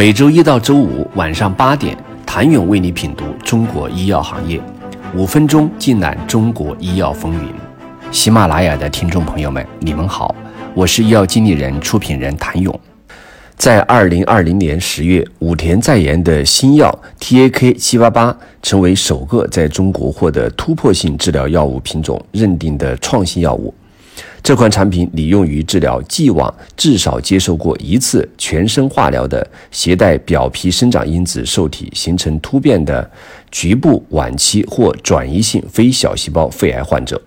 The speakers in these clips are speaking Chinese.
每周一到周五晚上八点，谭勇为你品读中国医药行业，五分钟尽览中国医药风云。喜马拉雅的听众朋友们，你们好，我是医药经理人、出品人谭勇。在二零二零年十月，武田在研的新药 TAK 七八八成为首个在中国获得突破性治疗药物品种认定的创新药物。这款产品拟用于治疗既往至少接受过一次全身化疗的携带表皮生长因子受体形成突变的局部晚期或转移性非小细胞肺癌患者。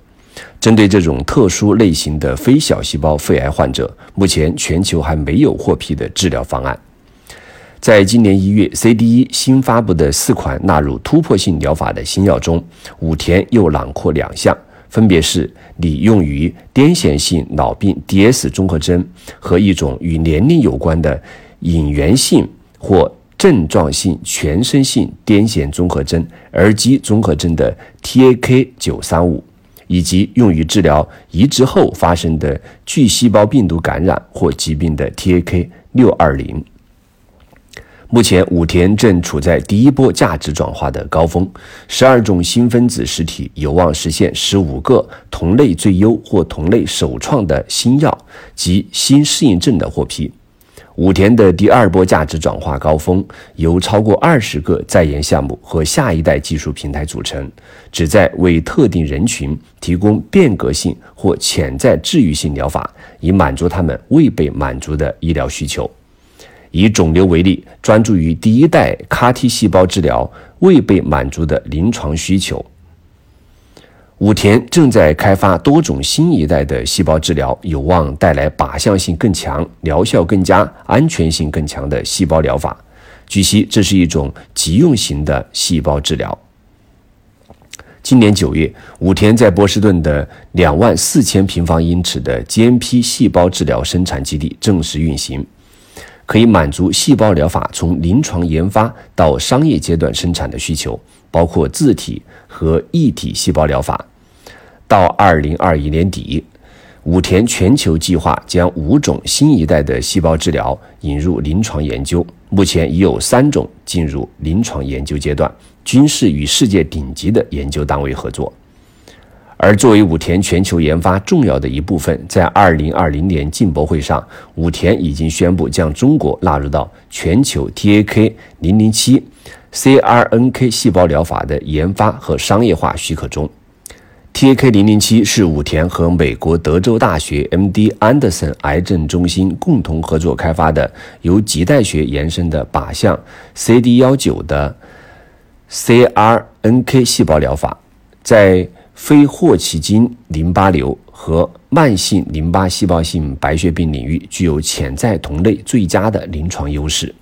针对这种特殊类型的非小细胞肺癌患者，目前全球还没有获批的治疗方案。在今年一月，CDE 新发布的四款纳入突破性疗法的新药中，武田又囊括两项。分别是拟用于癫痫性脑病 DS 综合征和一种与年龄有关的隐源性或症状性全身性癫痫综合征儿基综合征的 TAK 九三五，以及用于治疗移植后发生的巨细胞病毒感染或疾病的 TAK 六二零。目前，武田正处在第一波价值转化的高峰，十二种新分子实体有望实现十五个同类最优或同类首创的新药及新适应症的获批。武田的第二波价值转化高峰由超过二十个在研项目和下一代技术平台组成，旨在为特定人群提供变革性或潜在治愈性疗法，以满足他们未被满足的医疗需求。以肿瘤为例，专注于第一代 CAR-T 细胞治疗未被满足的临床需求。武田正在开发多种新一代的细胞治疗，有望带来靶向性更强、疗效更佳、安全性更强的细胞疗法。据悉，这是一种急用型的细胞治疗。今年九月，武田在波士顿的两万四千平方英尺的 GMP 细胞治疗生产基地正式运行。可以满足细胞疗法从临床研发到商业阶段生产的需求，包括自体和异体细胞疗法。到二零二一年底，武田全球计划将五种新一代的细胞治疗引入临床研究，目前已有三种进入临床研究阶段，均是与世界顶级的研究单位合作。而作为武田全球研发重要的一部分，在二零二零年进博会上，武田已经宣布将中国纳入到全球 TAK 零零七 CRNK 细胞疗法的研发和商业化许可中。TAK 零零七是武田和美国德州大学 MD Anderson 癌症中心共同合作开发的由脐带血延伸的靶向 CD 幺九的 CRNK 细胞疗法，在非霍奇金淋巴瘤和慢性淋巴细胞性白血病领域具有潜在同类最佳的临床优势。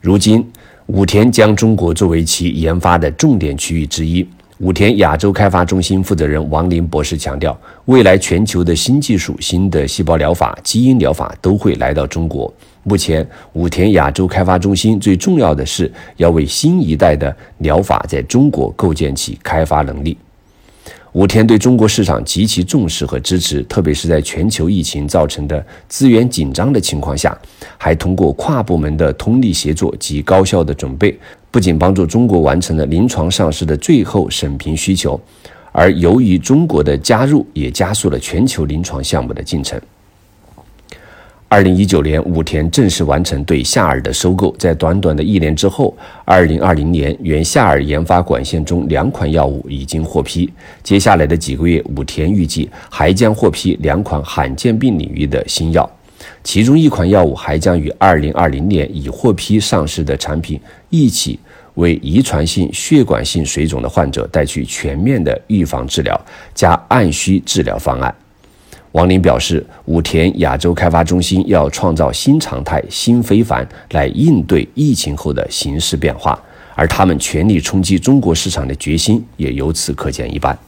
如今，武田将中国作为其研发的重点区域之一。武田亚洲开发中心负责人王林博士强调，未来全球的新技术、新的细胞疗法、基因疗法都会来到中国。目前，武田亚洲开发中心最重要的是要为新一代的疗法在中国构建起开发能力。武田对中国市场极其重视和支持，特别是在全球疫情造成的资源紧张的情况下，还通过跨部门的通力协作及高效的准备，不仅帮助中国完成了临床上市的最后审评需求，而由于中国的加入，也加速了全球临床项目的进程。二零一九年，武田正式完成对夏尔的收购。在短短的一年之后，二零二零年，原夏尔研发管线中两款药物已经获批。接下来的几个月，武田预计还将获批两款罕见病领域的新药，其中一款药物还将与二零二零年已获批上市的产品一起，为遗传性血管性水肿的患者带去全面的预防治疗加按需治疗方案。王林表示，武田亚洲开发中心要创造新常态、新非凡，来应对疫情后的形势变化，而他们全力冲击中国市场的决心也由此可见一斑。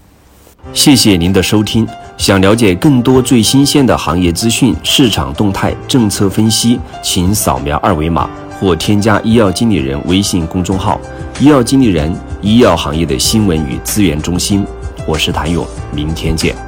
谢谢您的收听，想了解更多最新鲜的行业资讯、市场动态、政策分析，请扫描二维码或添加医药经理人微信公众号“医药经理人”——医药行业的新闻与资源中心。我是谭勇，明天见。